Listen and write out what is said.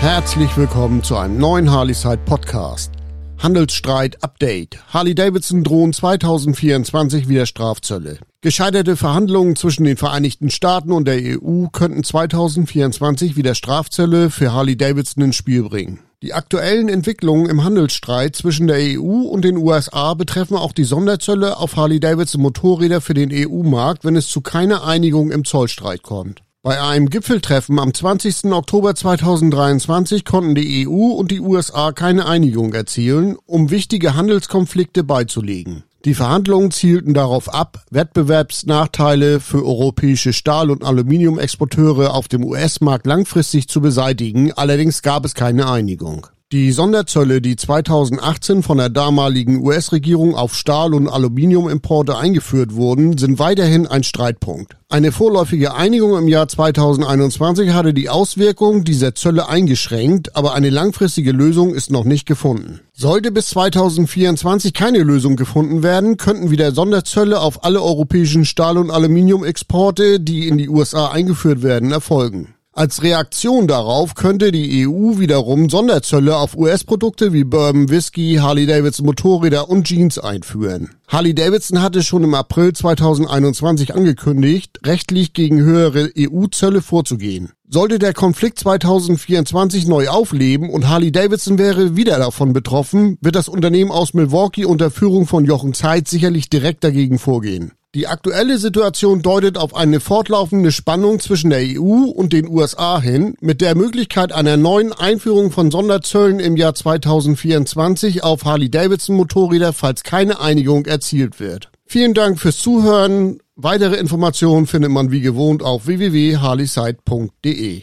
Herzlich willkommen zu einem neuen Harley-Side Podcast. Handelsstreit Update. Harley-Davidson drohen 2024 wieder Strafzölle. Gescheiterte Verhandlungen zwischen den Vereinigten Staaten und der EU könnten 2024 wieder Strafzölle für Harley-Davidson ins Spiel bringen. Die aktuellen Entwicklungen im Handelsstreit zwischen der EU und den USA betreffen auch die Sonderzölle auf Harley-Davidson Motorräder für den EU-Markt, wenn es zu keiner Einigung im Zollstreit kommt. Bei einem Gipfeltreffen am 20. Oktober 2023 konnten die EU und die USA keine Einigung erzielen, um wichtige Handelskonflikte beizulegen. Die Verhandlungen zielten darauf ab, Wettbewerbsnachteile für europäische Stahl- und Aluminiumexporteure auf dem US-Markt langfristig zu beseitigen, allerdings gab es keine Einigung. Die Sonderzölle, die 2018 von der damaligen US-Regierung auf Stahl- und Aluminiumimporte eingeführt wurden, sind weiterhin ein Streitpunkt. Eine vorläufige Einigung im Jahr 2021 hatte die Auswirkung dieser Zölle eingeschränkt, aber eine langfristige Lösung ist noch nicht gefunden. Sollte bis 2024 keine Lösung gefunden werden, könnten wieder Sonderzölle auf alle europäischen Stahl- und Aluminiumexporte, die in die USA eingeführt werden, erfolgen. Als Reaktion darauf könnte die EU wiederum Sonderzölle auf US-Produkte wie Bourbon Whisky, Harley-Davidson Motorräder und Jeans einführen. Harley-Davidson hatte schon im April 2021 angekündigt, rechtlich gegen höhere EU-Zölle vorzugehen. Sollte der Konflikt 2024 neu aufleben und Harley-Davidson wäre wieder davon betroffen, wird das Unternehmen aus Milwaukee unter Führung von Jochen Zeit sicherlich direkt dagegen vorgehen. Die aktuelle Situation deutet auf eine fortlaufende Spannung zwischen der EU und den USA hin, mit der Möglichkeit einer neuen Einführung von Sonderzöllen im Jahr 2024 auf Harley-Davidson Motorräder, falls keine Einigung erzielt wird. Vielen Dank fürs Zuhören. Weitere Informationen findet man wie gewohnt auf www.harleyside.de.